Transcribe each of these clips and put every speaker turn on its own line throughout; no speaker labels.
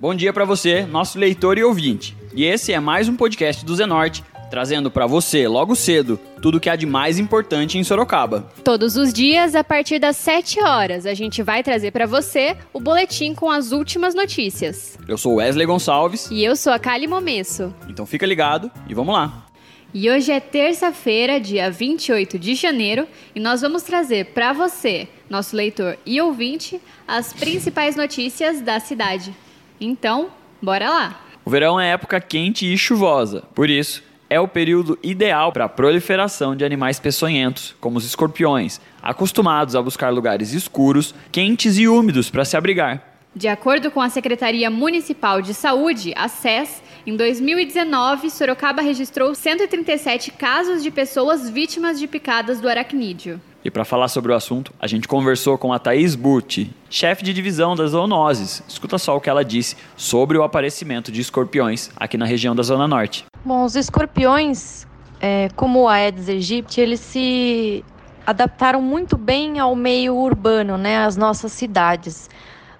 Bom dia para você, nosso leitor e ouvinte. E esse é mais um podcast do Zenorte, trazendo para você, logo cedo, tudo o que há de mais importante em Sorocaba.
Todos os dias, a partir das 7 horas, a gente vai trazer para você o boletim com as últimas notícias.
Eu sou Wesley Gonçalves.
E eu sou a Kali Momesso.
Então fica ligado e vamos lá.
E hoje é terça-feira, dia 28 de janeiro, e nós vamos trazer para você, nosso leitor e ouvinte, as principais notícias da cidade. Então, bora lá!
O verão é época quente e chuvosa, por isso, é o período ideal para a proliferação de animais peçonhentos, como os escorpiões, acostumados a buscar lugares escuros, quentes e úmidos para se abrigar.
De acordo com a Secretaria Municipal de Saúde, a SES, em 2019, Sorocaba registrou 137 casos de pessoas vítimas de picadas do aracnídeo.
E para falar sobre o assunto, a gente conversou com a Thaís Butti, chefe de divisão das zoonoses. Escuta só o que ela disse sobre o aparecimento de escorpiões aqui na região da Zona Norte.
Bom, os escorpiões, é, como o Aedes aegypti, eles se adaptaram muito bem ao meio urbano, né, às nossas cidades.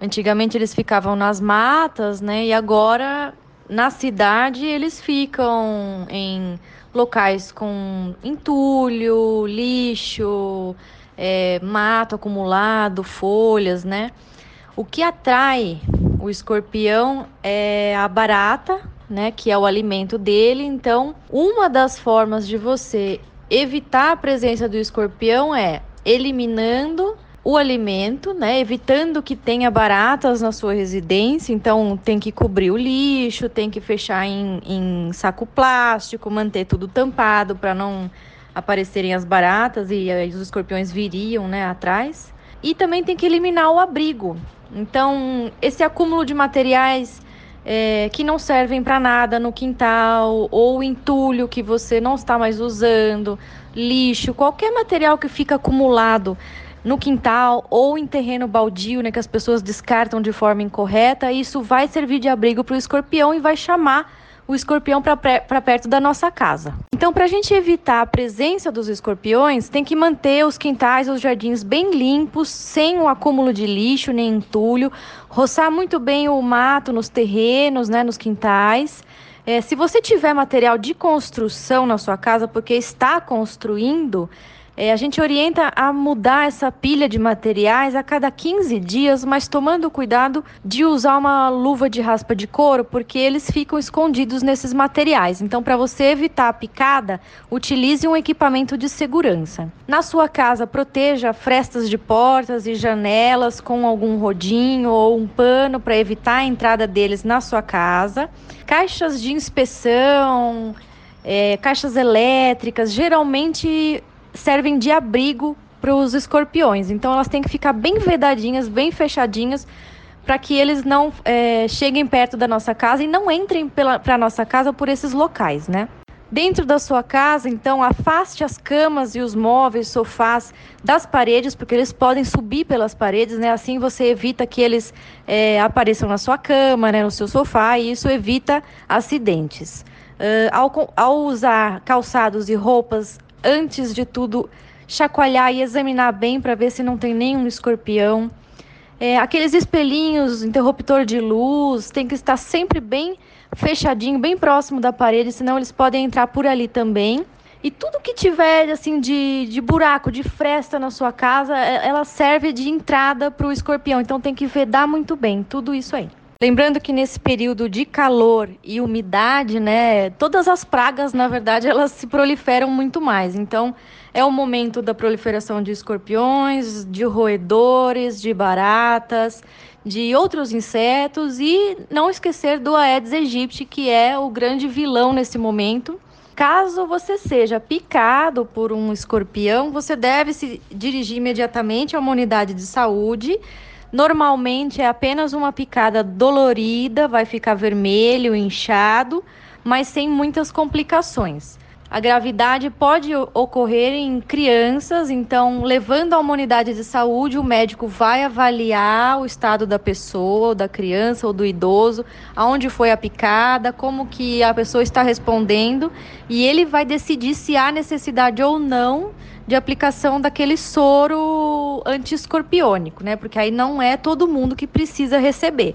Antigamente eles ficavam nas matas, né, e agora na cidade eles ficam em locais com entulho, lixo, é, mato acumulado, folhas, né? O que atrai o escorpião é a barata, né? Que é o alimento dele. Então, uma das formas de você evitar a presença do escorpião é eliminando o alimento, né, evitando que tenha baratas na sua residência. Então, tem que cobrir o lixo, tem que fechar em, em saco plástico, manter tudo tampado para não aparecerem as baratas e os escorpiões viriam, né, atrás. E também tem que eliminar o abrigo. Então, esse acúmulo de materiais é, que não servem para nada no quintal, ou entulho que você não está mais usando, lixo, qualquer material que fica acumulado no quintal ou em terreno baldio, né, que as pessoas descartam de forma incorreta, isso vai servir de abrigo para o escorpião e vai chamar o escorpião para perto da nossa casa. Então, para a gente evitar a presença dos escorpiões, tem que manter os quintais, os jardins bem limpos, sem o acúmulo de lixo nem entulho, roçar muito bem o mato nos terrenos, né, nos quintais. É, se você tiver material de construção na sua casa, porque está construindo, é, a gente orienta a mudar essa pilha de materiais a cada 15 dias, mas tomando cuidado de usar uma luva de raspa de couro, porque eles ficam escondidos nesses materiais. Então, para você evitar a picada, utilize um equipamento de segurança. Na sua casa, proteja frestas de portas e janelas com algum rodinho ou um pano para evitar a entrada deles na sua casa. Caixas de inspeção, é, caixas elétricas, geralmente servem de abrigo para os escorpiões. Então elas têm que ficar bem vedadinhas, bem fechadinhas, para que eles não é, cheguem perto da nossa casa e não entrem para a nossa casa por esses locais, né? Dentro da sua casa, então, afaste as camas e os móveis, sofás das paredes, porque eles podem subir pelas paredes, né? Assim você evita que eles é, apareçam na sua cama, né? no seu sofá, e isso evita acidentes. Uh, ao, ao usar calçados e roupas antes de tudo, chacoalhar e examinar bem para ver se não tem nenhum escorpião. É, aqueles espelhinhos, interruptor de luz, tem que estar sempre bem fechadinho, bem próximo da parede, senão eles podem entrar por ali também. E tudo que tiver assim de, de buraco, de fresta na sua casa, é, ela serve de entrada para o escorpião. Então tem que vedar muito bem tudo isso aí. Lembrando que nesse período de calor e umidade, né, todas as pragas, na verdade, elas se proliferam muito mais. Então, é o momento da proliferação de escorpiões, de roedores, de baratas, de outros insetos e não esquecer do Aedes aegypti, que é o grande vilão nesse momento. Caso você seja picado por um escorpião, você deve se dirigir imediatamente a uma unidade de saúde Normalmente é apenas uma picada dolorida, vai ficar vermelho, inchado, mas sem muitas complicações. A gravidade pode ocorrer em crianças, então, levando a uma unidade de saúde, o médico vai avaliar o estado da pessoa, ou da criança ou do idoso, aonde foi a picada, como que a pessoa está respondendo, e ele vai decidir se há necessidade ou não de aplicação daquele soro antiescorpiônico, né? Porque aí não é todo mundo que precisa receber.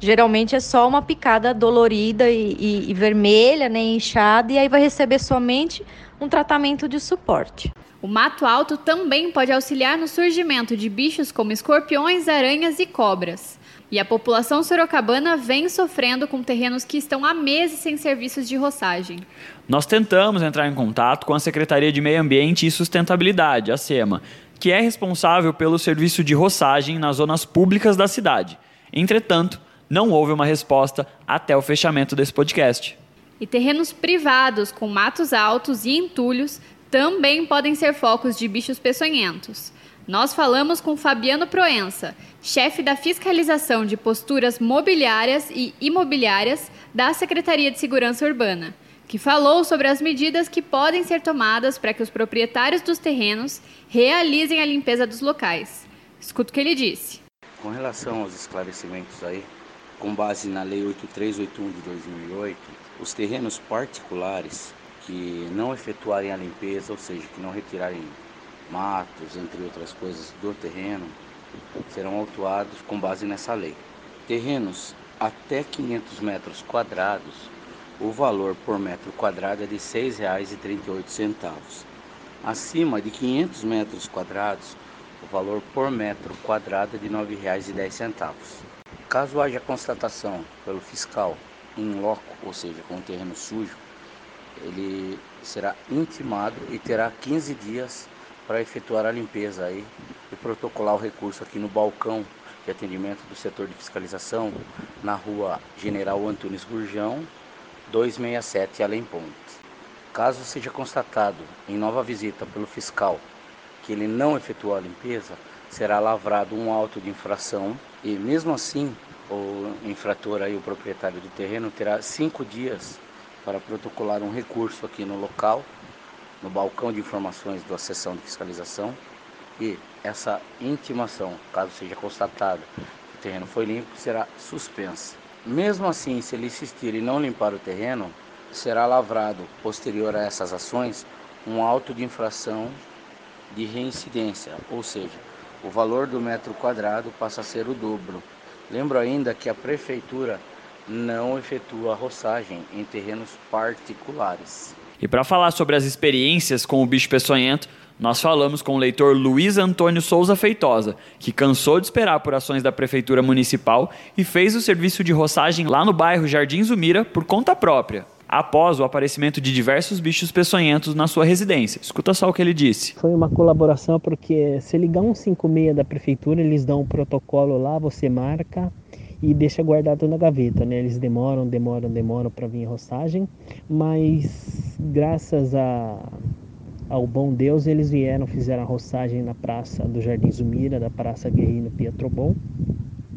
Geralmente é só uma picada dolorida e, e, e vermelha, né, inchada, e aí vai receber somente um tratamento de suporte.
O mato alto também pode auxiliar no surgimento de bichos como escorpiões, aranhas e cobras. E a população sorocabana vem sofrendo com terrenos que estão há meses sem serviços de roçagem.
Nós tentamos entrar em contato com a Secretaria de Meio Ambiente e Sustentabilidade, a SEMA, que é responsável pelo serviço de roçagem nas zonas públicas da cidade. Entretanto, não houve uma resposta até o fechamento desse podcast.
E terrenos privados com matos altos e entulhos também podem ser focos de bichos peçonhentos. Nós falamos com Fabiano Proença, chefe da fiscalização de posturas mobiliárias e imobiliárias da Secretaria de Segurança Urbana, que falou sobre as medidas que podem ser tomadas para que os proprietários dos terrenos realizem a limpeza dos locais. Escuta o que ele disse.
Com relação aos esclarecimentos aí, com base na Lei 8381 de 2008, os terrenos particulares que não efetuarem a limpeza, ou seja, que não retirarem matos, entre outras coisas, do terreno, serão autuados com base nessa lei. Terrenos até 500 metros quadrados, o valor por metro quadrado é de R$ 6,38. Acima de 500 metros quadrados, o valor por metro quadrado é de R$ 9,10. Caso haja constatação pelo fiscal em loco, ou seja, com o terreno sujo, ele será intimado e terá 15 dias para efetuar a limpeza aí e protocolar o recurso aqui no balcão de atendimento do setor de fiscalização na rua General Antunes Gurjão, 267 Além Ponte. Caso seja constatado em nova visita pelo fiscal que ele não efetuou a limpeza, será lavrado um auto de infração e mesmo assim o infrator aí, o proprietário do terreno, terá cinco dias para protocolar um recurso aqui no local, no balcão de informações da sessão de fiscalização e essa intimação, caso seja constatado que o terreno foi limpo, será suspensa. Mesmo assim, se ele insistir em não limpar o terreno, será lavrado, posterior a essas ações, um auto de infração de reincidência, ou seja, o valor do metro quadrado passa a ser o dobro. Lembro ainda que a prefeitura não efetua roçagem em terrenos particulares.
E para falar sobre as experiências com o bicho peçonhento, nós falamos com o leitor Luiz Antônio Souza Feitosa, que cansou de esperar por ações da Prefeitura Municipal e fez o serviço de roçagem lá no bairro Jardim Zumira por conta própria, após o aparecimento de diversos bichos peçonhentos na sua residência. Escuta só o que ele disse.
Foi uma colaboração porque se ligar 156 da Prefeitura, eles dão um protocolo lá, você marca e deixa guardado na gaveta, né? Eles demoram, demoram, demoram para vir a roçagem, mas graças a, ao bom Deus eles vieram, fizeram a roçagem na praça do Jardim Zumira, da Praça Guerrino Pietrobon,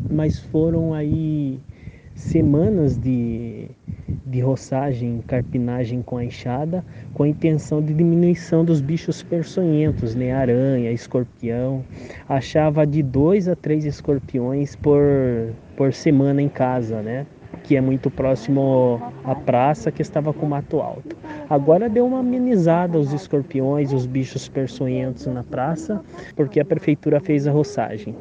mas foram aí semanas de, de roçagem, carpinagem com a enxada, com a intenção de diminuição dos bichos peçonhentos, né? aranha, escorpião. Achava de dois a três escorpiões por, por semana em casa, né? que é muito próximo à praça que estava com mato alto. Agora deu uma amenizada os escorpiões, os bichos peçonhentos na praça, porque a prefeitura fez a roçagem.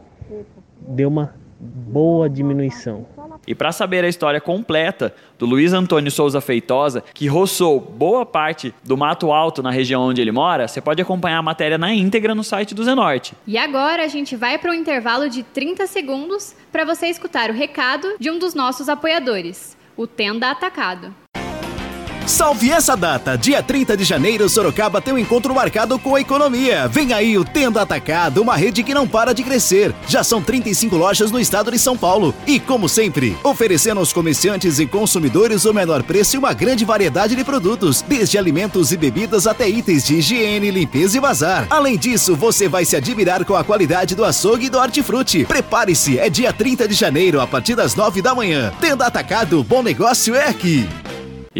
Deu uma boa diminuição.
E para saber a história completa do Luiz Antônio Souza Feitosa, que roçou boa parte do Mato Alto na região onde ele mora, você pode acompanhar a matéria na íntegra no site do Zenorte.
E agora a gente vai para um intervalo de 30 segundos para você escutar o recado de um dos nossos apoiadores, o Tenda Atacado.
Salve essa data! Dia 30 de janeiro, Sorocaba tem um encontro marcado com a economia. Vem aí o Tenda Atacado, uma rede que não para de crescer. Já são 35 lojas no estado de São Paulo. E, como sempre, oferecendo aos comerciantes e consumidores o menor preço e uma grande variedade de produtos, desde alimentos e bebidas até itens de higiene, limpeza e bazar. Além disso, você vai se admirar com a qualidade do açougue e do hortifruti. Prepare-se, é dia 30 de janeiro, a partir das 9 da manhã. Tenda Atacado, bom negócio é aqui.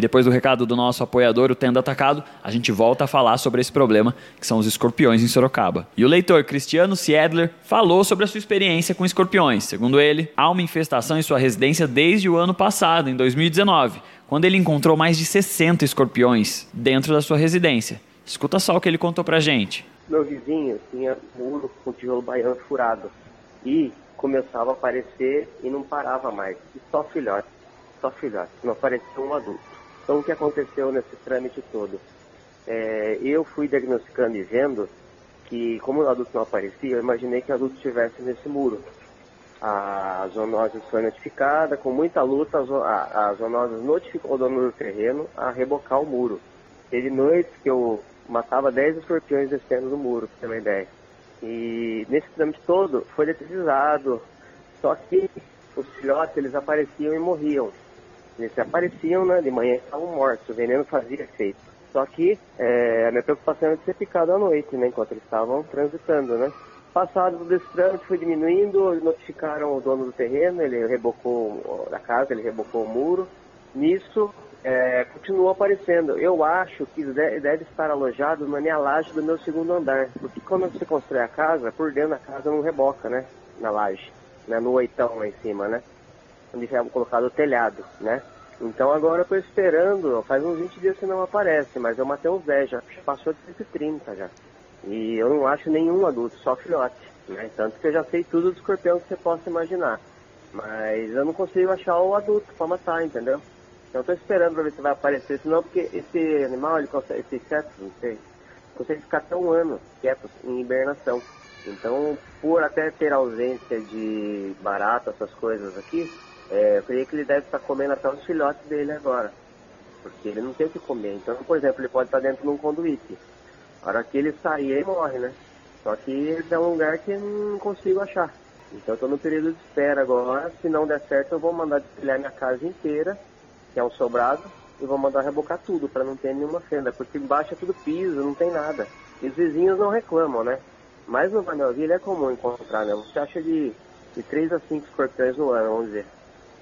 E depois do recado do nosso apoiador, o Tenda Atacado, a gente volta a falar sobre esse problema, que são os escorpiões em Sorocaba. E o leitor Cristiano Siedler falou sobre a sua experiência com escorpiões. Segundo ele, há uma infestação em sua residência desde o ano passado, em 2019, quando ele encontrou mais de 60 escorpiões dentro da sua residência. Escuta só o que ele contou pra gente.
Meu vizinho tinha muro com tijolo baiano furado. E começava a aparecer e não parava mais. E só filhote, só filhote, não aparecia um adulto. Então o que aconteceu nesse trâmite todo? É, eu fui diagnosticando e vendo que como o adulto não aparecia, eu imaginei que o adulto estivesse nesse muro. A zoonose foi notificada, com muita luta, a, a zoonose notificou o dono do terreno a rebocar o muro. Teve noites que eu matava 10 escorpiões descendo do muro, pra ter uma ideia. E nesse trâmite todo foi detetizado, só que os filhotes eles apareciam e morriam. Eles apareciam, né, de manhã estavam mortos, o veneno fazia efeito. Só que é, a minha preocupação era de ser picado à noite, né, enquanto eles estavam transitando, né. Passado desse trâmite foi diminuindo, notificaram o dono do terreno, ele rebocou a casa, ele rebocou o muro. Nisso, é, continua aparecendo. Eu acho que deve estar alojado na minha laje do meu segundo andar. Porque quando você constrói a casa, por dentro da casa não reboca, né? Na laje, né? no oitão lá em cima, né? Onde já é colocado o telhado, né? Então agora eu estou esperando, faz uns 20 dias que não aparece, mas eu matei uns 10, já passou de 130 já. E eu não acho nenhum adulto, só filhote. Né? Tanto que eu já sei tudo do escorpião que você possa imaginar. Mas eu não consigo achar o adulto para matar, entendeu? Então estou esperando para ver se vai aparecer, senão porque esse animal, ele consegue, esse inseto, não sei, consegue ficar até um ano quieto em hibernação. Então, por até ter ausência de barata, essas coisas aqui, é, eu creio que ele deve estar comendo até os filhotes dele agora. Porque ele não tem o que comer. Então, por exemplo, ele pode estar dentro de um conduíte. A hora que ele sair, ele morre, né? Só que é um lugar que eu não consigo achar. Então, eu estou no período de espera agora. Se não der certo, eu vou mandar destilhar minha casa inteira, que é um sobrado, e vou mandar rebocar tudo, para não ter nenhuma fenda. Porque embaixo é tudo piso, não tem nada. E os vizinhos não reclamam, né? Mas no Vanelville é comum encontrar, né? Você acha de, de 3 a 5 escorpiões no ano, vamos dizer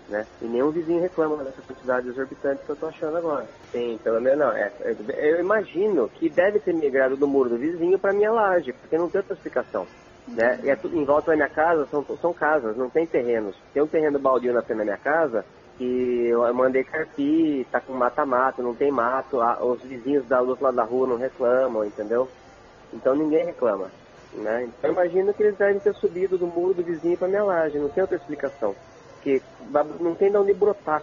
né? E nenhum vizinho reclama dessa quantidade exorbitante que eu tô achando agora. Sim, pelo menos não. É, é, eu imagino que deve ter migrado do muro do vizinho para minha laje, porque não tem outra explicação. Né? E é tudo em volta da minha casa, são, são casas, não tem terrenos. Tem um terreno baldio na frente da minha casa que eu mandei carpir, tá com mata-mato, não tem mato, os vizinhos da luz lá da rua não reclamam, entendeu? Então ninguém reclama. Né? Então eu imagino que eles devem ter subido do muro do vizinho para minha laje, não tem outra explicação porque não tem de onde brotar.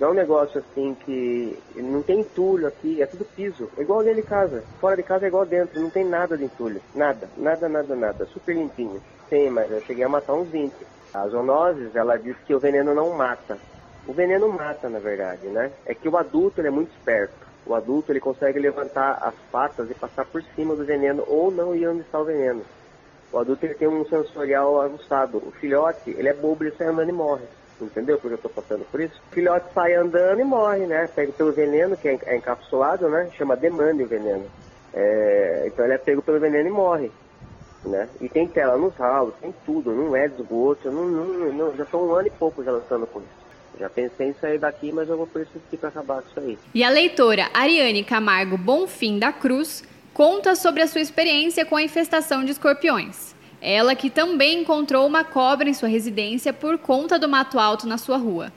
Não é um negócio assim que não tem entulho aqui, é tudo piso. É igual dentro de casa. Fora de casa é igual dentro, não tem nada de entulho. Nada, nada, nada, nada. Super limpinho. Sim, mas eu cheguei a matar uns 20. A zoonoses, ela diz que o veneno não mata. O veneno mata, na verdade, né? É que o adulto ele é muito esperto. O adulto ele consegue levantar as patas e passar por cima do veneno ou não ir onde está o veneno. O adulto ele tem um sensorial aguçado. O filhote, ele é bobo, ele sai andando e morre. Entendeu porque eu estou passando por isso? O filhote sai andando e morre, né? Pega pelo veneno, que é encapsulado, né? Chama demanda o veneno. É... então ele é pego pelo veneno e morre. Né? E tem tela nos ralos, tem tudo, não é desgosto. Não, não, não, já estou um ano e pouco já lutando com isso. Já pensei em sair daqui, mas eu vou persistir para acabar com isso aí.
E a leitora Ariane Camargo Bonfim da Cruz conta sobre a sua experiência com a infestação de escorpiões. Ela que também encontrou uma cobra em sua residência por conta do mato alto na sua rua.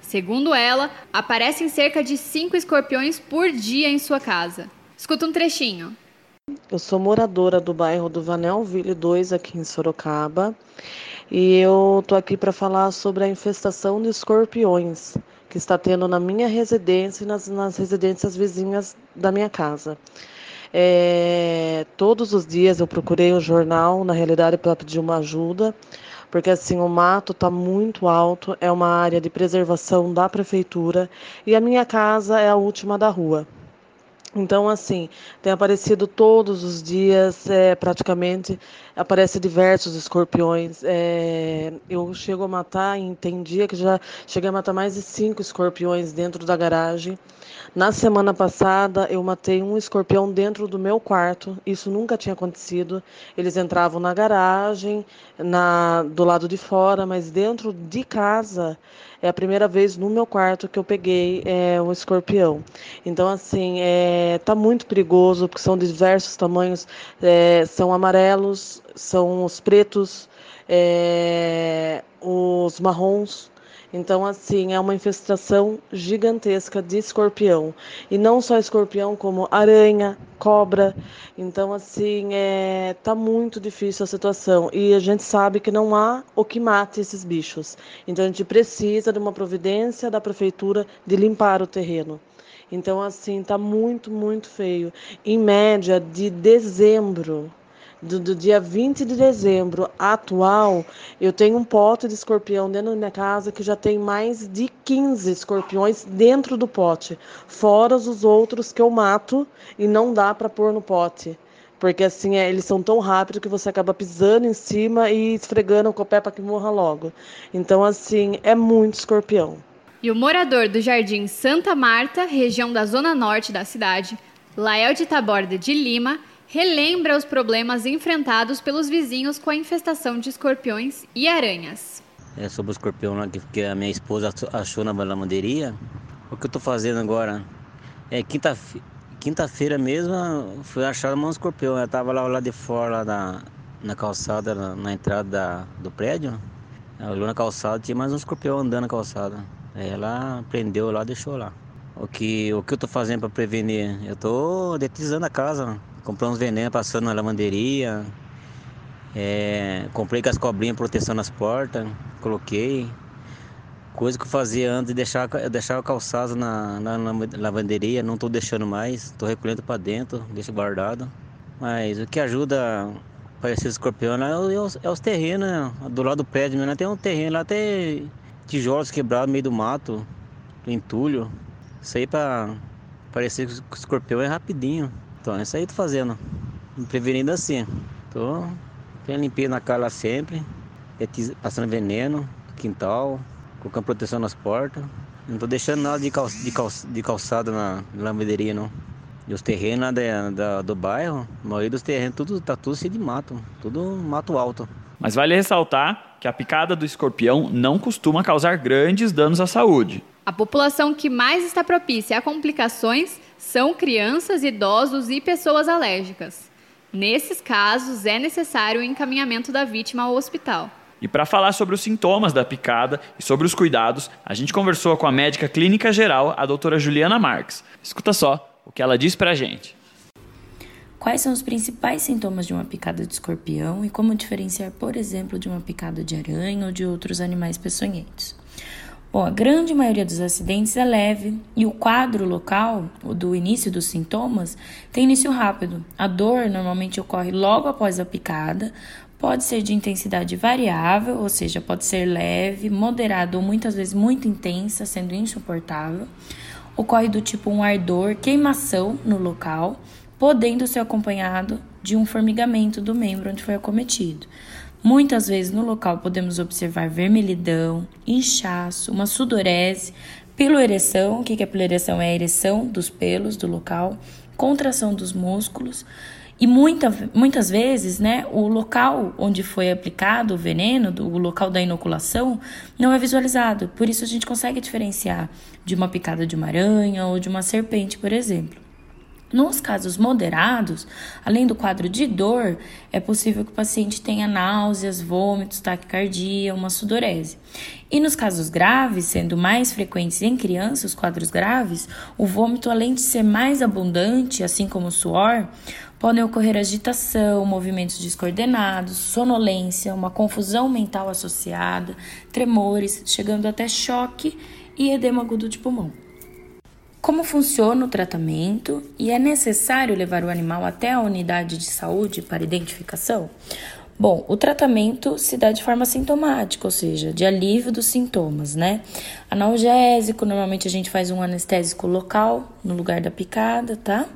Segundo ela, aparecem cerca de cinco escorpiões por dia em sua casa. Escuta um trechinho.
Eu sou moradora do bairro do Vanelville 2, aqui em Sorocaba, e eu tô aqui para falar sobre a infestação de escorpiões que está tendo na minha residência e nas, nas residências vizinhas da minha casa. É, todos os dias eu procurei o jornal, na realidade, para pedir uma ajuda, porque assim o mato está muito alto, é uma área de preservação da prefeitura e a minha casa é a última da rua. Então, assim, tem aparecido todos os dias, é, praticamente, aparece diversos escorpiões. É, eu chego a matar, tem dia que já cheguei a matar mais de cinco escorpiões dentro da garagem. Na semana passada, eu matei um escorpião dentro do meu quarto. Isso nunca tinha acontecido. Eles entravam na garagem, na, do lado de fora, mas dentro de casa é a primeira vez no meu quarto que eu peguei é, um escorpião. Então, assim, é, tá muito perigoso, porque são diversos tamanhos, é, são amarelos, são os pretos, é, os marrons. Então, assim, é uma infestação gigantesca de escorpião. E não só escorpião, como aranha, cobra. Então, assim, é... tá muito difícil a situação. E a gente sabe que não há o que mate esses bichos. Então, a gente precisa de uma providência da prefeitura de limpar o terreno. Então, assim, tá muito, muito feio. Em média, de dezembro do, do, dia 20 de dezembro atual, eu tenho um pote de escorpião dentro da minha casa que já tem mais de 15 escorpiões dentro do pote, fora os outros que eu mato e não dá para pôr no pote. Porque assim, é, eles são tão rápidos que você acaba pisando em cima e esfregando com o pé para que morra logo. Então, assim, é muito escorpião.
E o morador do Jardim Santa Marta, região da zona norte da cidade, Lael de Taborda de Lima, relembra os problemas enfrentados pelos vizinhos com a infestação de escorpiões e aranhas.
É sobre o escorpião lá que a minha esposa achou na lavanderia. O que eu estou fazendo agora é quinta-feira quinta-feira mesmo fui achar um escorpião. Ela estava lá, lá de fora, lá na, na calçada, na, na entrada da, do prédio. Ela olhou na calçada, tinha mais um escorpião andando na calçada. Aí ela prendeu lá, deixou lá. O que, o que eu estou fazendo para prevenir? Eu estou detizando a casa. Comprei uns venenos passando na lavanderia. É, comprei com as cobrinhas proteção nas portas. Coloquei. Coisa que eu fazia antes de deixar, deixar calçado na, na, na lavanderia. Não estou deixando mais. Estou recolhendo para dentro, deixo guardado. Mas o que ajuda para esse escorpião é, é, os, é os terrenos, né? Do lado do prédio, né? Tem um terreno lá, tem tijolos quebrados no meio do mato, entulho. Isso aí para parecer escorpião é rapidinho. Então, é isso aí tô fazendo. Me prevenindo assim. Tô tendo limpeza na cara sempre, passando veneno no quintal, colocando proteção nas portas. Não tô deixando nada de, cal, de, cal, de calçada na, lavanderia, não. E os terrenos lá da, da, do bairro, a maioria dos terrenos, tudo, tá tudo cheio de mato. Tudo mato alto.
Mas vale ressaltar que a picada do escorpião não costuma causar grandes danos à saúde.
A população que mais está propícia a complicações são crianças, idosos e pessoas alérgicas. Nesses casos, é necessário o encaminhamento da vítima ao hospital.
E para falar sobre os sintomas da picada e sobre os cuidados, a gente conversou com a médica clínica geral, a doutora Juliana Marques. Escuta só o que ela diz para a gente.
Quais são os principais sintomas de uma picada de escorpião e como diferenciar, por exemplo, de uma picada de aranha ou de outros animais peçonhentos? Bom, a grande maioria dos acidentes é leve e o quadro local, o do início dos sintomas, tem início rápido. A dor normalmente ocorre logo após a picada, pode ser de intensidade variável, ou seja, pode ser leve, moderada ou muitas vezes muito intensa, sendo insuportável. Ocorre do tipo um ardor, queimação no local, podendo ser acompanhado de um formigamento do membro onde foi acometido. Muitas vezes no local podemos observar vermelhidão, inchaço, uma sudorese, piloereção. O que é piloereção? É a ereção dos pelos do local, contração dos músculos. E muita, muitas vezes, né, o local onde foi aplicado o veneno, o local da inoculação, não é visualizado. Por isso a gente consegue diferenciar de uma picada de uma aranha ou de uma serpente, por exemplo. Nos casos moderados, além do quadro de dor, é possível que o paciente tenha náuseas, vômitos, taquicardia, uma sudorese. E nos casos graves, sendo mais frequentes em crianças, os quadros graves, o vômito, além de ser mais abundante, assim como o suor, podem ocorrer agitação, movimentos descoordenados, sonolência, uma confusão mental associada, tremores, chegando até choque e edema agudo de pulmão. Como funciona o tratamento e é necessário levar o animal até a unidade de saúde para identificação? Bom, o tratamento se dá de forma sintomática, ou seja, de alívio dos sintomas, né? Analgésico, normalmente a gente faz um anestésico local no lugar da picada, tá?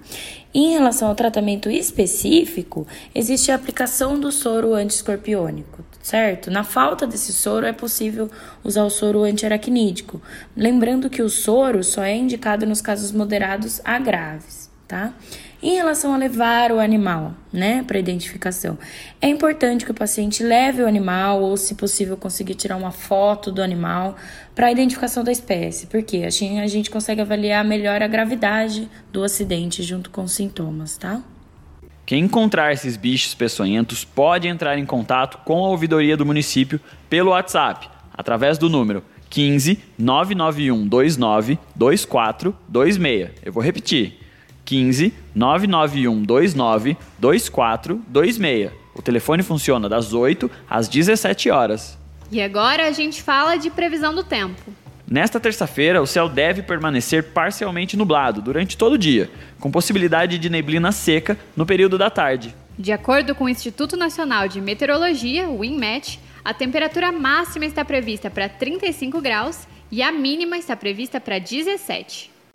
E em relação ao tratamento específico, existe a aplicação do soro antiescorpiônico, certo? Na falta desse soro, é possível usar o soro antiaracnídico. Lembrando que o soro só é indicado nos casos moderados a graves, tá? Em relação a levar o animal, né, para identificação, é importante que o paciente leve o animal ou, se possível, conseguir tirar uma foto do animal para a identificação da espécie, porque assim a gente consegue avaliar melhor a gravidade do acidente junto com os sintomas, tá?
Quem encontrar esses bichos peçonhentos pode entrar em contato com a ouvidoria do município pelo WhatsApp, através do número 15 991 29 2426. Eu vou repetir. 15 991 29 2426. O telefone funciona das 8 às 17 horas.
E agora a gente fala de previsão do tempo.
Nesta terça-feira, o céu deve permanecer parcialmente nublado durante todo o dia, com possibilidade de neblina seca no período da tarde.
De acordo com o Instituto Nacional de Meteorologia, o INMET, a temperatura máxima está prevista para 35 graus e a mínima está prevista para 17.